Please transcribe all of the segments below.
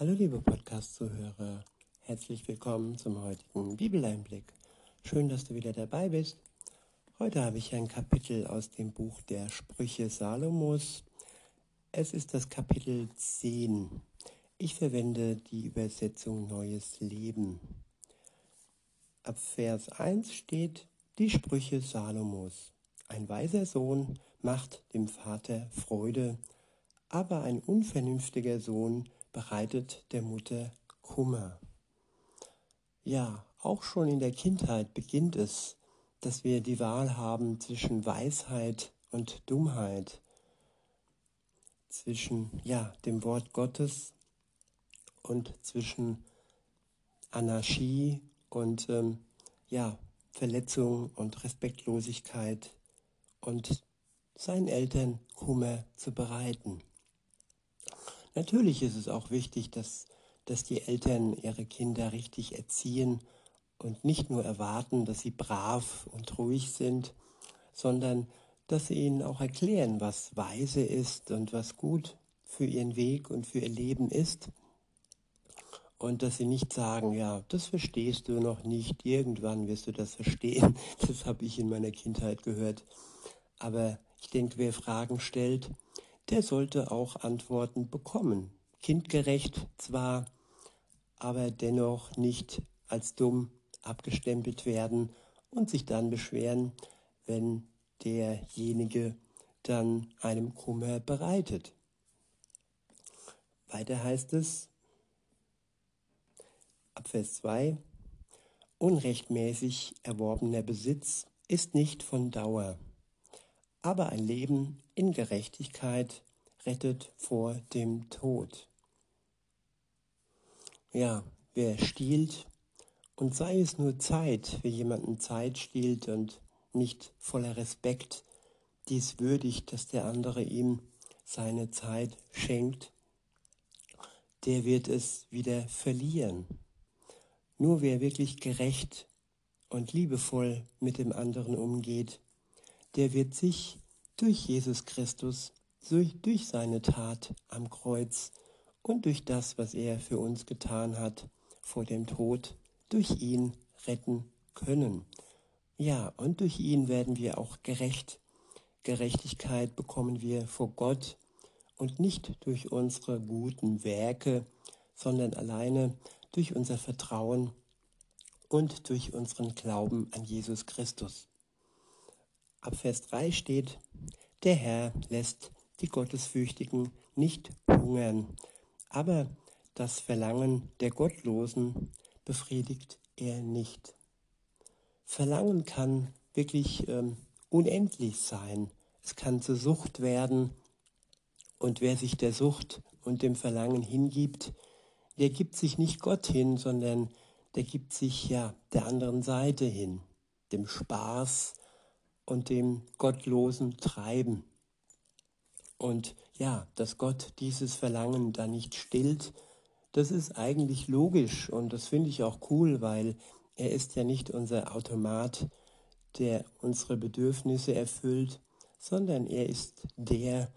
Hallo liebe Podcast-Zuhörer, herzlich willkommen zum heutigen Bibeleinblick. Schön, dass du wieder dabei bist. Heute habe ich ein Kapitel aus dem Buch der Sprüche Salomos. Es ist das Kapitel 10. Ich verwende die Übersetzung Neues Leben. Ab Vers 1 steht die Sprüche Salomos. Ein weiser Sohn macht dem Vater Freude, aber ein unvernünftiger Sohn bereitet der Mutter Kummer. Ja, auch schon in der Kindheit beginnt es, dass wir die Wahl haben zwischen Weisheit und Dummheit, zwischen ja, dem Wort Gottes und zwischen Anarchie und ähm, ja, Verletzung und Respektlosigkeit und seinen Eltern Kummer zu bereiten. Natürlich ist es auch wichtig, dass, dass die Eltern ihre Kinder richtig erziehen und nicht nur erwarten, dass sie brav und ruhig sind, sondern dass sie ihnen auch erklären, was weise ist und was gut für ihren Weg und für ihr Leben ist. Und dass sie nicht sagen, ja, das verstehst du noch nicht, irgendwann wirst du das verstehen. Das habe ich in meiner Kindheit gehört. Aber ich denke, wer Fragen stellt, der sollte auch Antworten bekommen. Kindgerecht zwar, aber dennoch nicht als dumm abgestempelt werden und sich dann beschweren, wenn derjenige dann einem Kummer bereitet. Weiter heißt es, ab Vers 2, unrechtmäßig erworbener Besitz ist nicht von Dauer aber ein Leben in Gerechtigkeit rettet vor dem Tod. Ja, wer stiehlt, und sei es nur Zeit, wer jemanden Zeit stiehlt und nicht voller Respekt dies würdigt, dass der andere ihm seine Zeit schenkt, der wird es wieder verlieren. Nur wer wirklich gerecht und liebevoll mit dem anderen umgeht, der wird sich durch Jesus Christus, durch, durch seine Tat am Kreuz und durch das, was er für uns getan hat vor dem Tod, durch ihn retten können. Ja, und durch ihn werden wir auch gerecht. Gerechtigkeit bekommen wir vor Gott und nicht durch unsere guten Werke, sondern alleine durch unser Vertrauen und durch unseren Glauben an Jesus Christus. Ab Vers 3 steht, der Herr lässt die Gottesfürchtigen nicht hungern, aber das Verlangen der Gottlosen befriedigt er nicht. Verlangen kann wirklich ähm, unendlich sein. Es kann zur Sucht werden. Und wer sich der Sucht und dem Verlangen hingibt, der gibt sich nicht Gott hin, sondern der gibt sich ja der anderen Seite hin, dem Spaß, und dem gottlosen Treiben. Und ja, dass Gott dieses Verlangen da nicht stillt, das ist eigentlich logisch und das finde ich auch cool, weil er ist ja nicht unser Automat, der unsere Bedürfnisse erfüllt, sondern er ist der,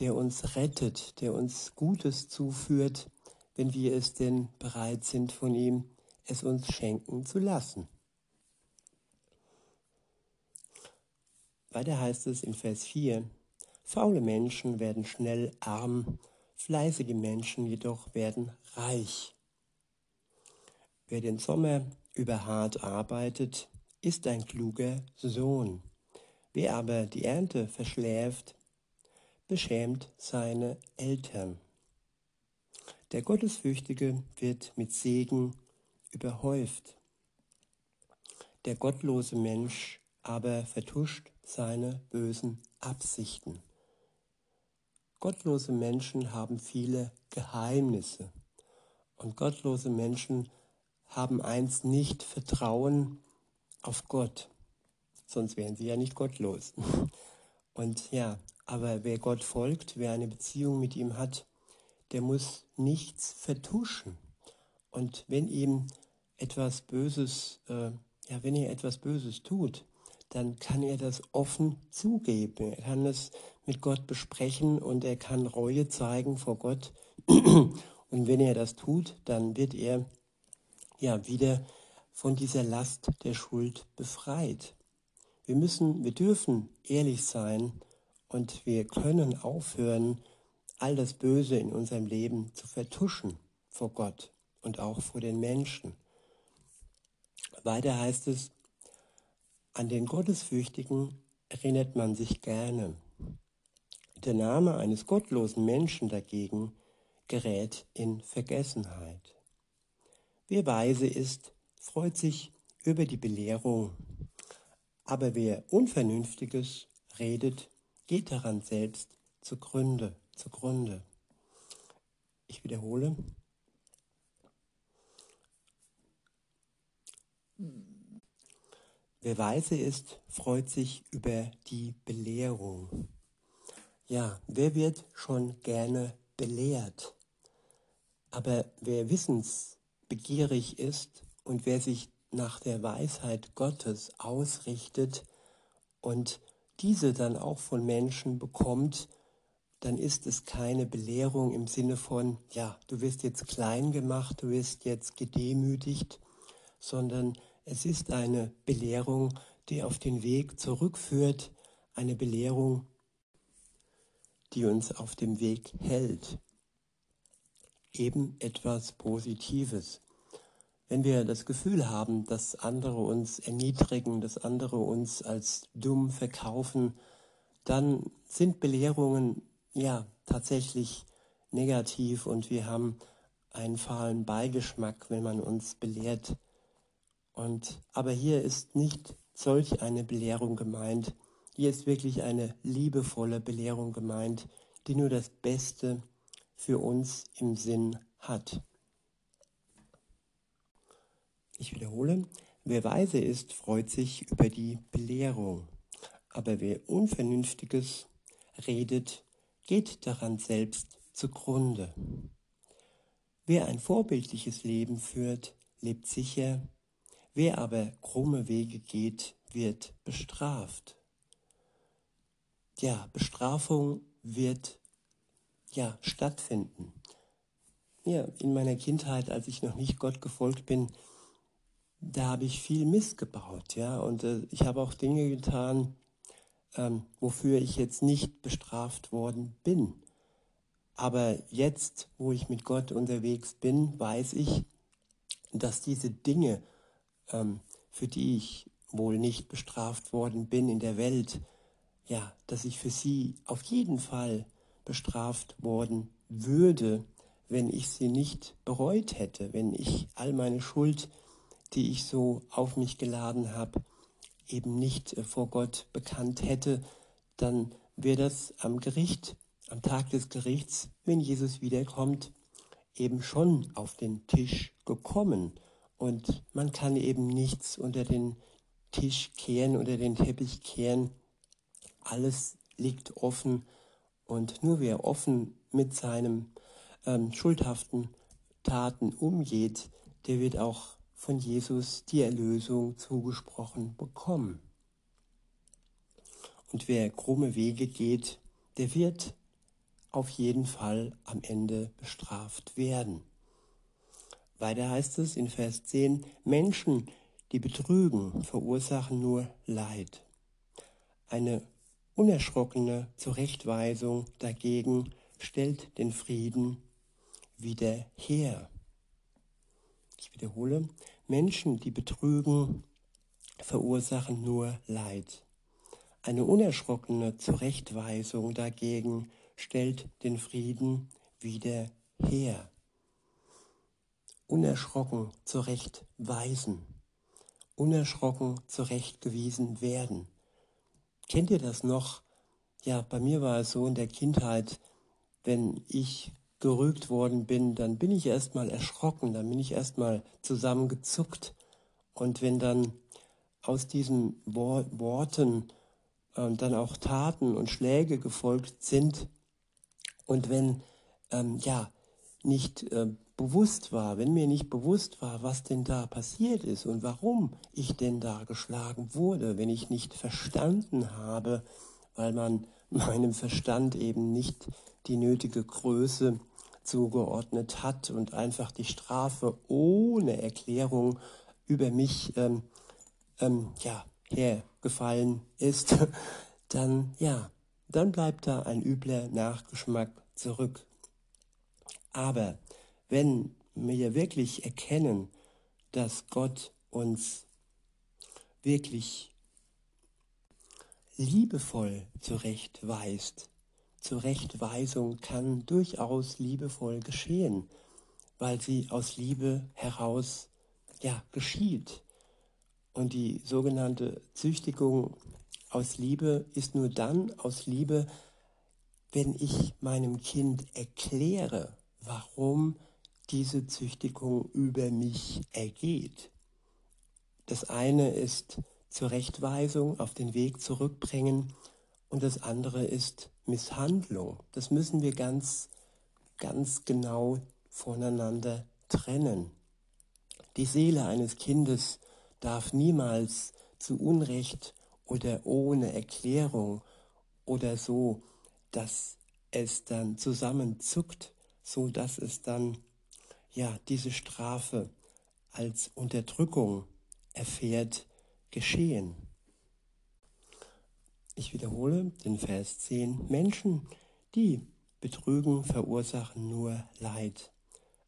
der uns rettet, der uns Gutes zuführt, wenn wir es denn bereit sind von ihm, es uns schenken zu lassen. Weiter heißt es in Vers 4, faule Menschen werden schnell arm, fleißige Menschen jedoch werden reich. Wer den Sommer über hart arbeitet, ist ein kluger Sohn. Wer aber die Ernte verschläft, beschämt seine Eltern. Der Gottesfürchtige wird mit Segen überhäuft. Der gottlose Mensch aber vertuscht seine bösen Absichten. Gottlose Menschen haben viele Geheimnisse und gottlose Menschen haben eins nicht Vertrauen auf Gott, sonst wären sie ja nicht gottlos. Und ja, aber wer Gott folgt, wer eine Beziehung mit ihm hat, der muss nichts vertuschen. Und wenn ihm etwas Böses, äh, ja, wenn er etwas Böses tut, dann kann er das offen zugeben. Er kann es mit Gott besprechen und er kann Reue zeigen vor Gott. Und wenn er das tut, dann wird er ja wieder von dieser Last der Schuld befreit. Wir müssen, wir dürfen ehrlich sein und wir können aufhören, all das Böse in unserem Leben zu vertuschen vor Gott und auch vor den Menschen. Weiter heißt es, an den Gottesfürchtigen erinnert man sich gerne. Der Name eines gottlosen Menschen dagegen gerät in Vergessenheit. Wer weise ist, freut sich über die Belehrung, aber wer Unvernünftiges redet, geht daran selbst zugrunde, zugrunde. Ich wiederhole. Wer weise ist, freut sich über die Belehrung. Ja, wer wird schon gerne belehrt? Aber wer wissensbegierig ist und wer sich nach der Weisheit Gottes ausrichtet und diese dann auch von Menschen bekommt, dann ist es keine Belehrung im Sinne von, ja, du wirst jetzt klein gemacht, du wirst jetzt gedemütigt, sondern es ist eine Belehrung, die auf den Weg zurückführt, eine Belehrung, die uns auf dem Weg hält. Eben etwas Positives. Wenn wir das Gefühl haben, dass andere uns erniedrigen, dass andere uns als dumm verkaufen, dann sind Belehrungen ja tatsächlich negativ und wir haben einen fahlen Beigeschmack, wenn man uns belehrt. Und, aber hier ist nicht solch eine Belehrung gemeint. Hier ist wirklich eine liebevolle Belehrung gemeint, die nur das Beste für uns im Sinn hat. Ich wiederhole, wer weise ist, freut sich über die Belehrung, aber wer Unvernünftiges redet, geht daran selbst zugrunde. Wer ein vorbildliches Leben führt, lebt sicher Wer aber krumme Wege geht, wird bestraft. Ja, Bestrafung wird ja stattfinden. Ja, in meiner Kindheit, als ich noch nicht Gott gefolgt bin, da habe ich viel missgebaut, ja, und äh, ich habe auch Dinge getan, ähm, wofür ich jetzt nicht bestraft worden bin. Aber jetzt, wo ich mit Gott unterwegs bin, weiß ich, dass diese Dinge für die ich wohl nicht bestraft worden bin in der Welt, ja, dass ich für sie auf jeden Fall bestraft worden würde, wenn ich sie nicht bereut hätte, wenn ich all meine Schuld, die ich so auf mich geladen habe, eben nicht äh, vor Gott bekannt hätte, dann wäre das am Gericht, am Tag des Gerichts, wenn Jesus wiederkommt, eben schon auf den Tisch gekommen. Und man kann eben nichts unter den Tisch kehren, unter den Teppich kehren. Alles liegt offen und nur wer offen mit seinem ähm, schuldhaften Taten umgeht, der wird auch von Jesus die Erlösung zugesprochen bekommen. Und wer krumme Wege geht, der wird auf jeden Fall am Ende bestraft werden. Weiter heißt es in Vers 10, Menschen, die betrügen, verursachen nur Leid. Eine unerschrockene Zurechtweisung dagegen stellt den Frieden wieder her. Ich wiederhole, Menschen, die betrügen, verursachen nur Leid. Eine unerschrockene Zurechtweisung dagegen stellt den Frieden wieder her unerschrocken zurechtweisen, unerschrocken zurechtgewiesen werden. Kennt ihr das noch? Ja, bei mir war es so in der Kindheit, wenn ich gerügt worden bin, dann bin ich erstmal erschrocken, dann bin ich erstmal zusammengezuckt. Und wenn dann aus diesen Worten äh, dann auch Taten und Schläge gefolgt sind und wenn ähm, ja nicht äh, bewusst war, wenn mir nicht bewusst war, was denn da passiert ist und warum ich denn da geschlagen wurde, wenn ich nicht verstanden habe, weil man meinem Verstand eben nicht die nötige Größe zugeordnet hat und einfach die Strafe ohne Erklärung über mich ähm, ähm, ja, hergefallen ist, dann ja, dann bleibt da ein übler Nachgeschmack zurück. Aber wenn wir wirklich erkennen, dass Gott uns wirklich liebevoll zurechtweist, Zurechtweisung kann durchaus liebevoll geschehen, weil sie aus Liebe heraus ja geschieht. Und die sogenannte Züchtigung aus Liebe ist nur dann aus Liebe, wenn ich meinem Kind erkläre, warum diese Züchtigung über mich ergeht. Das eine ist Zurechtweisung, auf den Weg zurückbringen und das andere ist Misshandlung. Das müssen wir ganz, ganz genau voneinander trennen. Die Seele eines Kindes darf niemals zu Unrecht oder ohne Erklärung oder so, dass es dann zusammenzuckt, so dass es dann ja diese Strafe als Unterdrückung erfährt, geschehen. Ich wiederhole den Vers 10. Menschen, die betrügen, verursachen nur Leid.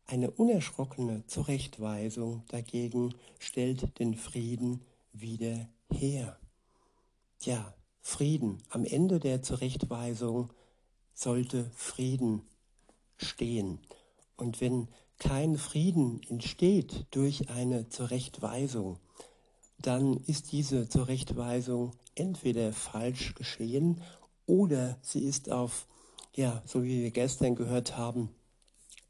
Eine unerschrockene Zurechtweisung dagegen stellt den Frieden wieder her. Ja, Frieden. Am Ende der Zurechtweisung sollte Frieden stehen. Und wenn kein Frieden entsteht durch eine Zurechtweisung, dann ist diese Zurechtweisung entweder falsch geschehen oder sie ist auf, ja, so wie wir gestern gehört haben,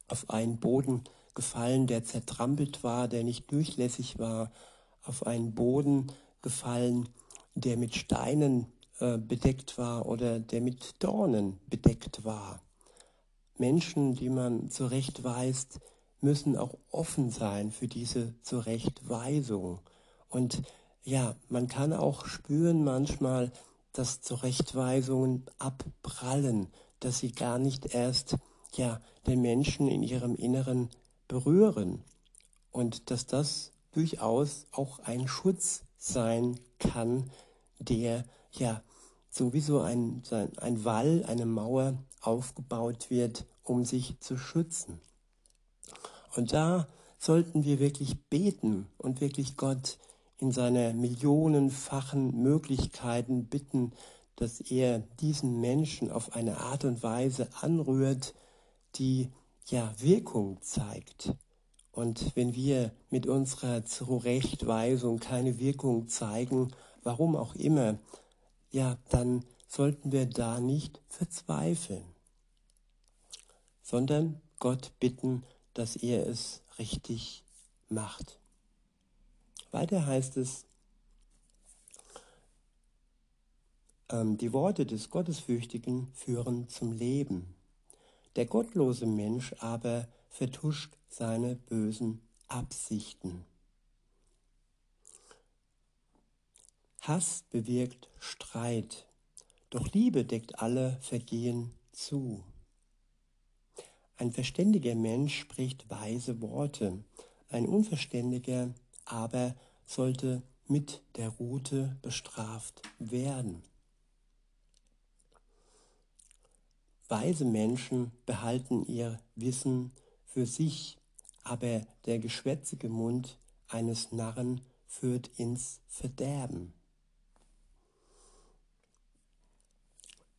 auf einen Boden gefallen, der zertrampelt war, der nicht durchlässig war, auf einen Boden gefallen, der mit Steinen äh, bedeckt war oder der mit Dornen bedeckt war. Menschen, die man zurechtweist, müssen auch offen sein für diese Zurechtweisung. Und ja, man kann auch spüren manchmal, dass Zurechtweisungen abprallen, dass sie gar nicht erst ja, den Menschen in ihrem Inneren berühren und dass das durchaus auch ein Schutz sein kann, der ja sowieso ein, ein Wall, eine Mauer aufgebaut wird, um sich zu schützen. Und da sollten wir wirklich beten und wirklich Gott in seiner millionenfachen Möglichkeiten bitten, dass er diesen Menschen auf eine Art und Weise anrührt, die ja Wirkung zeigt. Und wenn wir mit unserer Zurechtweisung keine Wirkung zeigen, warum auch immer, ja, dann sollten wir da nicht verzweifeln, sondern Gott bitten, dass er es richtig macht. Weiter heißt es, ähm, die Worte des Gottesfürchtigen führen zum Leben. Der gottlose Mensch aber vertuscht seine bösen Absichten. Hass bewirkt Streit, doch Liebe deckt alle Vergehen zu. Ein verständiger Mensch spricht weise Worte, ein Unverständiger aber sollte mit der Rute bestraft werden. Weise Menschen behalten ihr Wissen für sich, aber der geschwätzige Mund eines Narren führt ins Verderben.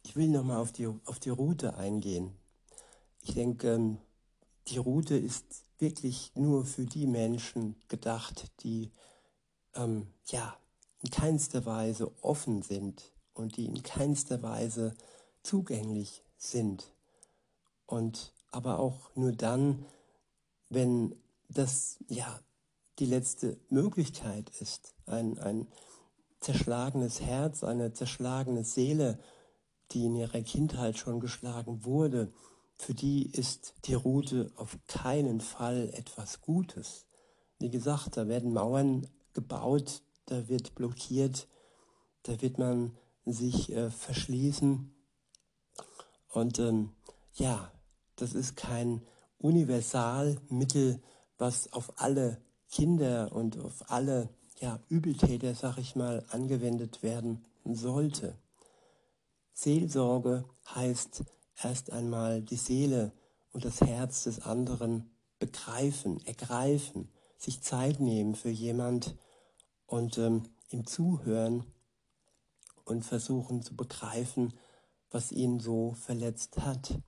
Ich will nochmal auf die, auf die Route eingehen. Ich denke, ähm, die Route ist wirklich nur für die Menschen gedacht, die ähm, ja in keinster Weise offen sind und die in keinster Weise zugänglich sind. Und aber auch nur dann, wenn das ja die letzte Möglichkeit ist, ein, ein zerschlagenes Herz, eine zerschlagene Seele, die in ihrer Kindheit schon geschlagen wurde, für die ist die Route auf keinen Fall etwas Gutes. Wie gesagt, da werden Mauern gebaut, da wird blockiert, da wird man sich äh, verschließen. Und ähm, ja, das ist kein Universalmittel, was auf alle Kinder und auf alle ja, Übeltäter, sag ich mal, angewendet werden sollte. Seelsorge heißt erst einmal die Seele und das Herz des anderen begreifen, ergreifen, sich Zeit nehmen für jemand und ähm, ihm zuhören und versuchen zu begreifen, was ihn so verletzt hat.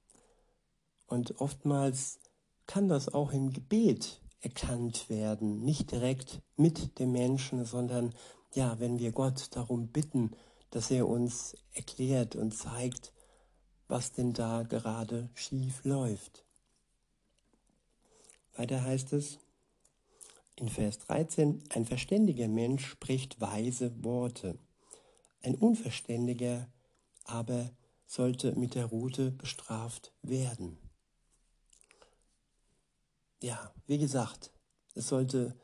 Und oftmals kann das auch im Gebet erkannt werden, nicht direkt mit dem Menschen, sondern ja, wenn wir Gott darum bitten, dass er uns erklärt und zeigt, was denn da gerade schief läuft. Weiter heißt es in Vers 13, ein verständiger Mensch spricht weise Worte, ein Unverständiger aber sollte mit der Rute bestraft werden. Ja, wie gesagt, es sollte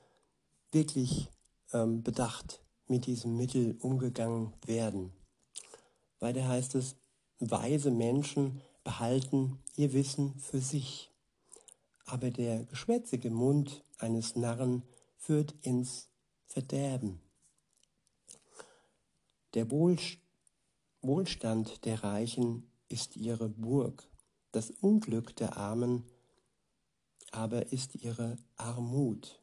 wirklich ähm, bedacht mit diesem Mittel umgegangen werden. Weiter heißt es, weise Menschen behalten ihr Wissen für sich, aber der geschwätzige Mund eines Narren führt ins Verderben. Der Wohlstand der Reichen ist ihre Burg, das Unglück der Armen aber ist ihre Armut.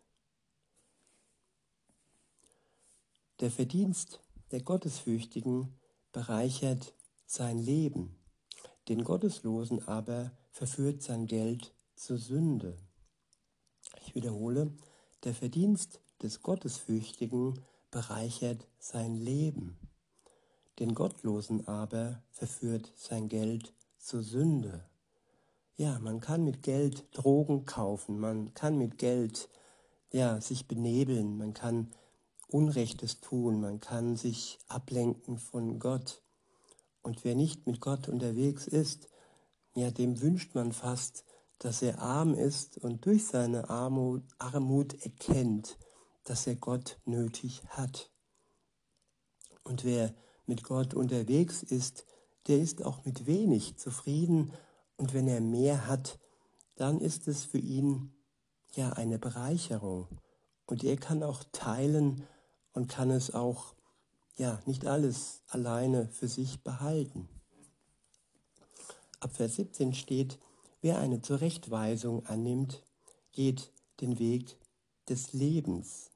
Der Verdienst der Gottesfürchtigen bereichert sein Leben, den Gotteslosen aber verführt sein Geld zur Sünde. Ich wiederhole, der Verdienst des Gottesfürchtigen bereichert sein Leben, den Gottlosen aber verführt sein Geld zur Sünde. Ja, man kann mit Geld Drogen kaufen, man kann mit Geld ja, sich benebeln, man kann Unrechtes tun, man kann sich ablenken von Gott. Und wer nicht mit Gott unterwegs ist, ja, dem wünscht man fast, dass er arm ist und durch seine Armut, Armut erkennt, dass er Gott nötig hat. Und wer mit Gott unterwegs ist, der ist auch mit wenig zufrieden und wenn er mehr hat, dann ist es für ihn ja eine Bereicherung. Und er kann auch teilen und kann es auch, ja, nicht alles alleine für sich behalten. Ab Vers 17 steht, wer eine Zurechtweisung annimmt, geht den Weg des Lebens.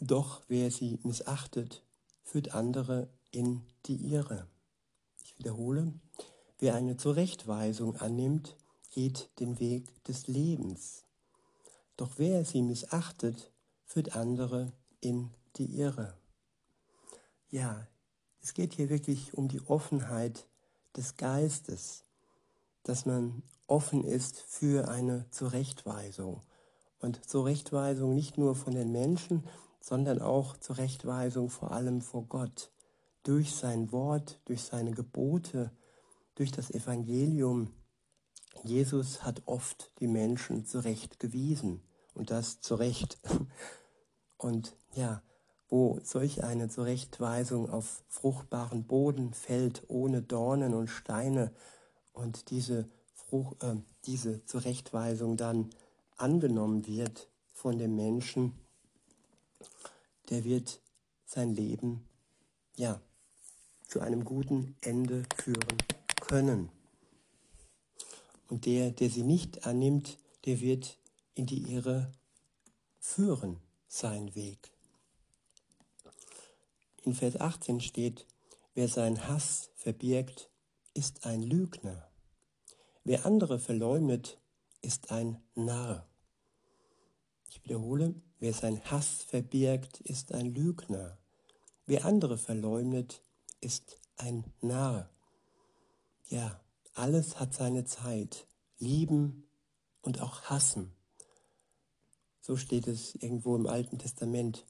Doch wer sie missachtet, führt andere in die Irre. Ich wiederhole, Wer eine Zurechtweisung annimmt, geht den Weg des Lebens. Doch wer sie missachtet, führt andere in die Irre. Ja, es geht hier wirklich um die Offenheit des Geistes, dass man offen ist für eine Zurechtweisung. Und Zurechtweisung nicht nur von den Menschen, sondern auch Zurechtweisung vor allem vor Gott. Durch sein Wort, durch seine Gebote, durch das Evangelium. Jesus hat oft die Menschen zurechtgewiesen und das zu Recht. Und ja, wo solch eine Zurechtweisung auf fruchtbaren Boden fällt, ohne Dornen und Steine und diese, Frucht, äh, diese Zurechtweisung dann angenommen wird von dem Menschen, der wird sein Leben ja zu einem guten Ende führen können. Und der, der sie nicht annimmt, der wird in die Irre führen, sein Weg. In Vers 18 steht, wer seinen Hass verbirgt, ist ein Lügner. Wer andere verleumdet, ist ein Narr. Ich wiederhole, wer seinen Hass verbirgt, ist ein Lügner. Wer andere verleumdet, ist ein Narr. Ja, alles hat seine Zeit. Lieben und auch hassen. So steht es irgendwo im Alten Testament.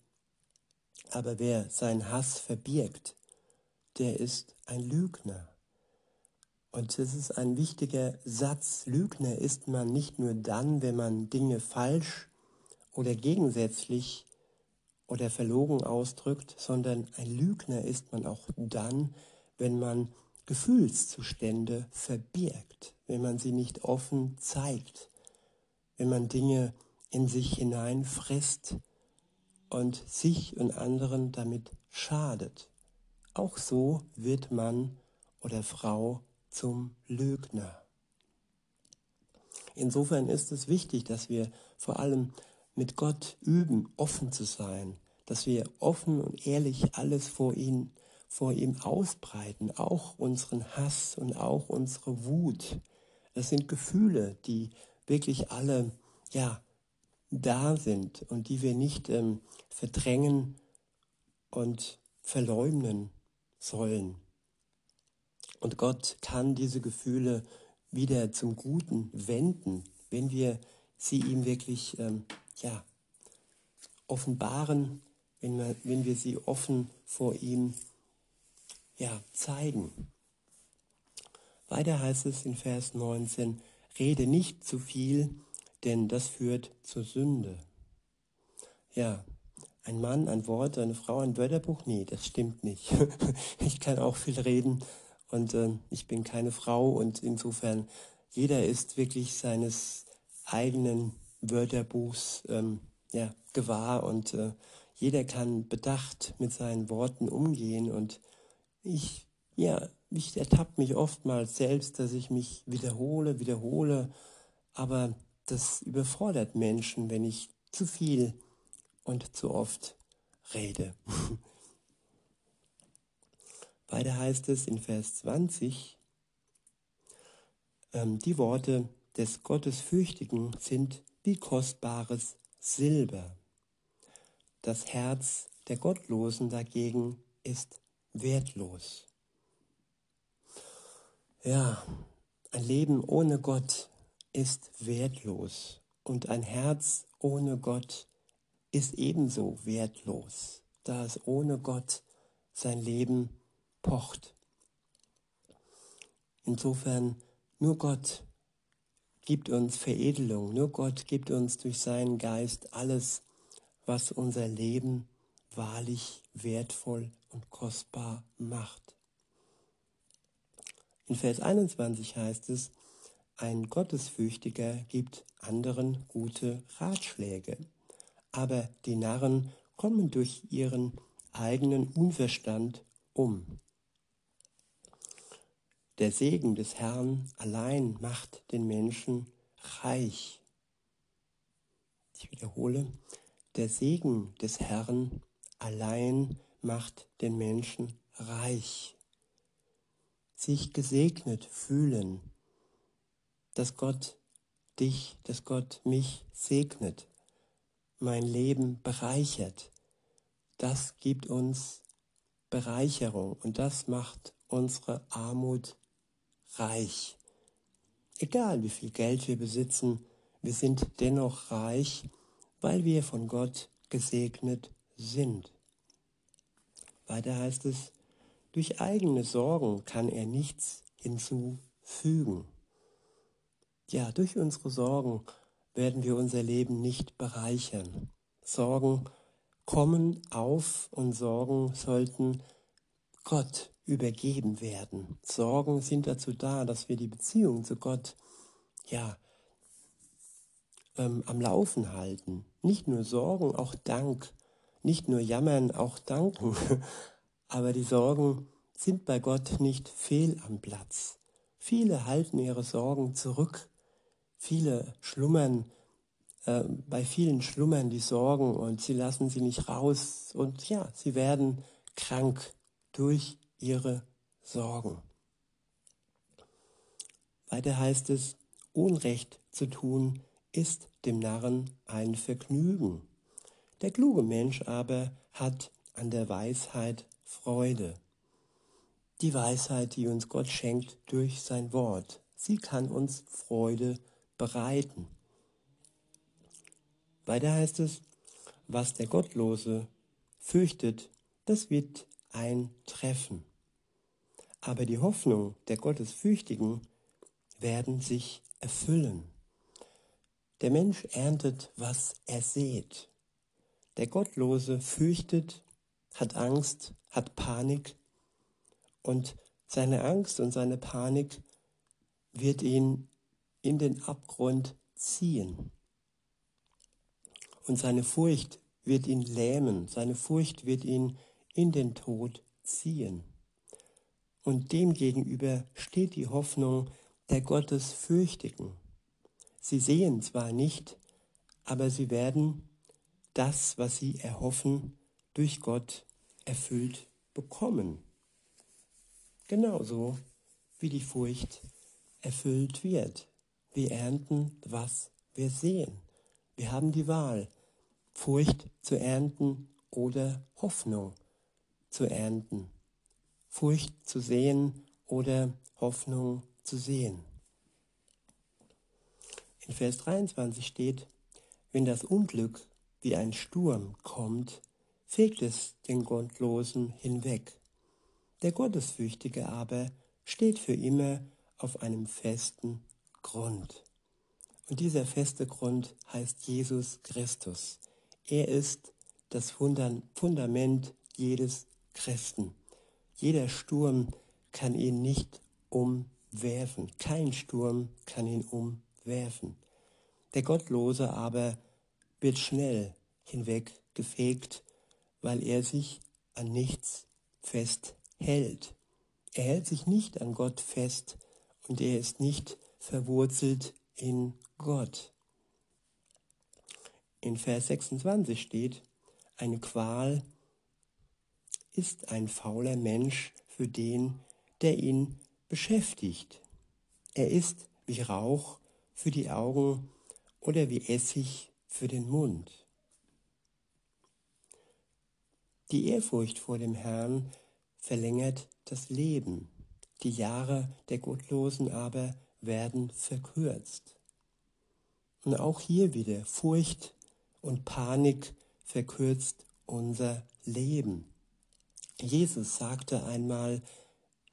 Aber wer seinen Hass verbirgt, der ist ein Lügner. Und das ist ein wichtiger Satz. Lügner ist man nicht nur dann, wenn man Dinge falsch oder gegensätzlich oder verlogen ausdrückt, sondern ein Lügner ist man auch dann, wenn man Gefühlszustände verbirgt, wenn man sie nicht offen zeigt, wenn man Dinge in sich hineinfrisst und sich und anderen damit schadet. Auch so wird Mann oder Frau zum Lügner. Insofern ist es wichtig, dass wir vor allem mit Gott üben, offen zu sein, dass wir offen und ehrlich alles vor ihn, vor ihm ausbreiten, auch unseren Hass und auch unsere Wut. Das sind Gefühle, die wirklich alle, ja, da sind und die wir nicht ähm, verdrängen und verleugnen sollen. Und Gott kann diese Gefühle wieder zum Guten wenden, wenn wir sie ihm wirklich ähm, ja, offenbaren, wenn wir, wenn wir sie offen vor ihm ja, zeigen. Weiter heißt es in Vers 19, rede nicht zu viel, denn das führt zur Sünde. Ja, ein Mann ein Wort, eine Frau ein Wörterbuch? Nee, das stimmt nicht. ich kann auch viel reden und äh, ich bin keine Frau und insofern jeder ist wirklich seines eigenen Wörterbuchs ähm, ja, gewahr und äh, jeder kann bedacht mit seinen Worten umgehen und ich, ja, ich ertappe mich oftmals selbst, dass ich mich wiederhole, wiederhole, aber das überfordert Menschen, wenn ich zu viel und zu oft rede. Weiter heißt es in Vers 20, ähm, die Worte des Gottesfürchtigen sind wie kostbares Silber. Das Herz der Gottlosen dagegen ist wertlos. Ja, ein Leben ohne Gott ist wertlos und ein Herz ohne Gott ist ebenso wertlos, da es ohne Gott sein Leben pocht. Insofern nur Gott gibt uns Veredelung, nur Gott gibt uns durch seinen Geist alles, was unser Leben wahrlich wertvoll und kostbar macht. In Vers 21 heißt es, ein Gottesfürchtiger gibt anderen gute Ratschläge, aber die Narren kommen durch ihren eigenen Unverstand um. Der Segen des Herrn allein macht den Menschen reich. Ich wiederhole, der Segen des Herrn allein macht den Menschen reich. Sich gesegnet fühlen, dass Gott dich, dass Gott mich segnet, mein Leben bereichert, das gibt uns Bereicherung und das macht unsere Armut reich. Egal wie viel Geld wir besitzen, wir sind dennoch reich, weil wir von Gott gesegnet sind. Weiter heißt es, durch eigene Sorgen kann er nichts hinzufügen. Ja, durch unsere Sorgen werden wir unser Leben nicht bereichern. Sorgen kommen auf und Sorgen sollten Gott übergeben werden. Sorgen sind dazu da, dass wir die Beziehung zu Gott ja ähm, am Laufen halten. Nicht nur Sorgen, auch Dank. Nicht nur jammern, auch danken. Aber die Sorgen sind bei Gott nicht fehl am Platz. Viele halten ihre Sorgen zurück. Viele schlummern, äh, bei vielen schlummern die Sorgen und sie lassen sie nicht raus. Und ja, sie werden krank durch ihre Sorgen. Weiter heißt es, Unrecht zu tun ist dem Narren ein Vergnügen. Der kluge Mensch aber hat an der Weisheit Freude. Die Weisheit, die uns Gott schenkt durch sein Wort, sie kann uns Freude bereiten. Weiter heißt es, was der Gottlose fürchtet, das wird eintreffen aber die Hoffnung der Gottesfürchtigen werden sich erfüllen. Der Mensch erntet, was er sät. Der Gottlose fürchtet, hat Angst, hat Panik und Seine Angst und seine Panik wird ihn in den Abgrund ziehen. Und seine Furcht wird ihn lähmen, seine Furcht wird ihn in den Tod ziehen. Und demgegenüber steht die Hoffnung der Gottesfürchtigen. Sie sehen zwar nicht, aber sie werden das, was sie erhoffen, durch Gott erfüllt bekommen. Genauso wie die Furcht erfüllt wird. Wir ernten, was wir sehen. Wir haben die Wahl, Furcht zu ernten oder Hoffnung zu ernten. Furcht zu sehen oder Hoffnung zu sehen. In Vers 23 steht, wenn das Unglück wie ein Sturm kommt, fegt es den Gottlosen hinweg. Der Gottesfürchtige aber steht für immer auf einem festen Grund. Und dieser feste Grund heißt Jesus Christus. Er ist das Fundament jedes Christen. Jeder Sturm kann ihn nicht umwerfen. Kein Sturm kann ihn umwerfen. Der Gottlose aber wird schnell hinweggefegt, weil er sich an nichts festhält. Er hält sich nicht an Gott fest und er ist nicht verwurzelt in Gott. In Vers 26 steht, eine Qual ist ein fauler Mensch für den, der ihn beschäftigt. Er ist wie Rauch für die Augen oder wie Essig für den Mund. Die Ehrfurcht vor dem Herrn verlängert das Leben, die Jahre der Gottlosen aber werden verkürzt. Und auch hier wieder Furcht und Panik verkürzt unser Leben. Jesus sagte einmal,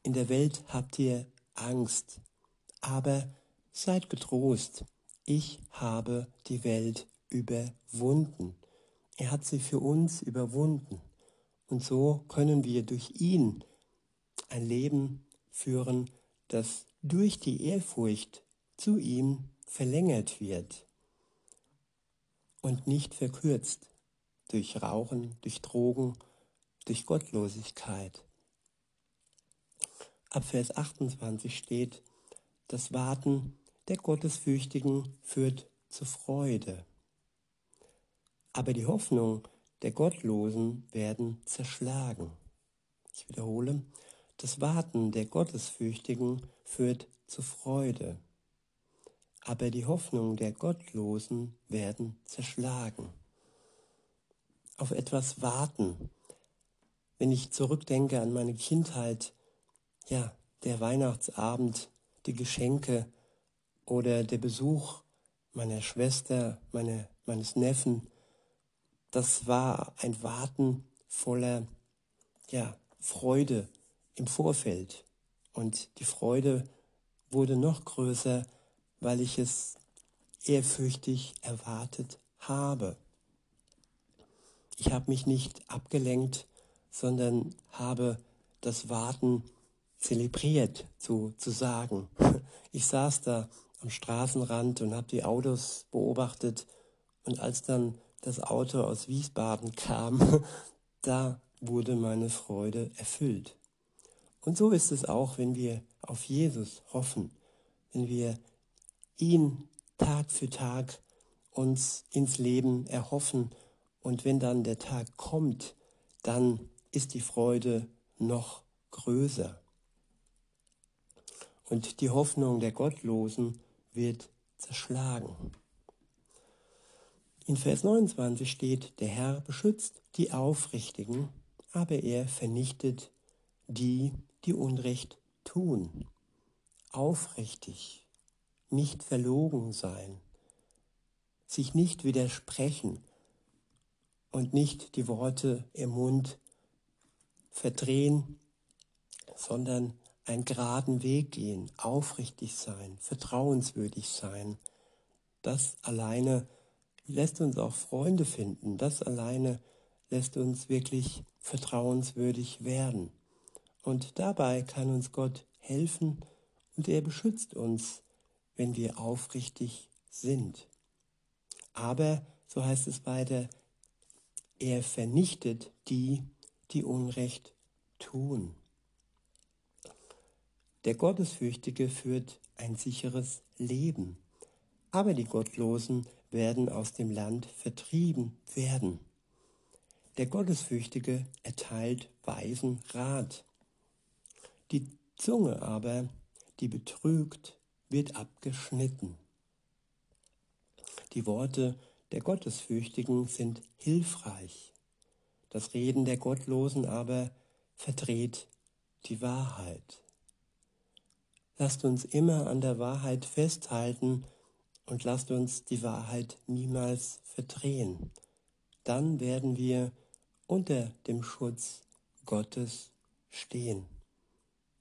in der Welt habt ihr Angst, aber seid getrost, ich habe die Welt überwunden. Er hat sie für uns überwunden. Und so können wir durch ihn ein Leben führen, das durch die Ehrfurcht zu ihm verlängert wird und nicht verkürzt durch Rauchen, durch Drogen, durch Gottlosigkeit. Ab Vers 28 steht, das Warten der Gottesfürchtigen führt zu Freude. Aber die Hoffnung der Gottlosen werden zerschlagen. Ich wiederhole, das Warten der Gottesfürchtigen führt zu Freude. Aber die Hoffnung der Gottlosen werden zerschlagen. Auf etwas warten. Wenn ich zurückdenke an meine Kindheit, ja, der Weihnachtsabend, die Geschenke oder der Besuch meiner Schwester, meine, meines Neffen, das war ein Warten voller ja, Freude im Vorfeld. Und die Freude wurde noch größer, weil ich es ehrfürchtig erwartet habe. Ich habe mich nicht abgelenkt, sondern habe das Warten zelebriert, zu, zu sagen. Ich saß da am Straßenrand und habe die Autos beobachtet und als dann das Auto aus Wiesbaden kam, da wurde meine Freude erfüllt. Und so ist es auch, wenn wir auf Jesus hoffen, wenn wir ihn Tag für Tag uns ins Leben erhoffen und wenn dann der Tag kommt, dann ist die Freude noch größer. Und die Hoffnung der Gottlosen wird zerschlagen. In Vers 29 steht, der Herr beschützt die Aufrichtigen, aber er vernichtet die, die Unrecht tun. Aufrichtig, nicht verlogen sein, sich nicht widersprechen und nicht die Worte im Mund verdrehen, sondern einen geraden Weg gehen, aufrichtig sein, vertrauenswürdig sein. Das alleine lässt uns auch Freunde finden. Das alleine lässt uns wirklich vertrauenswürdig werden. Und dabei kann uns Gott helfen und er beschützt uns, wenn wir aufrichtig sind. Aber, so heißt es weiter, er vernichtet die, die Unrecht tun. Der Gottesfürchtige führt ein sicheres Leben, aber die Gottlosen werden aus dem Land vertrieben werden. Der Gottesfürchtige erteilt weisen Rat. Die Zunge aber, die betrügt, wird abgeschnitten. Die Worte der Gottesfürchtigen sind hilfreich. Das Reden der Gottlosen aber verdreht die Wahrheit. Lasst uns immer an der Wahrheit festhalten und lasst uns die Wahrheit niemals verdrehen. Dann werden wir unter dem Schutz Gottes stehen.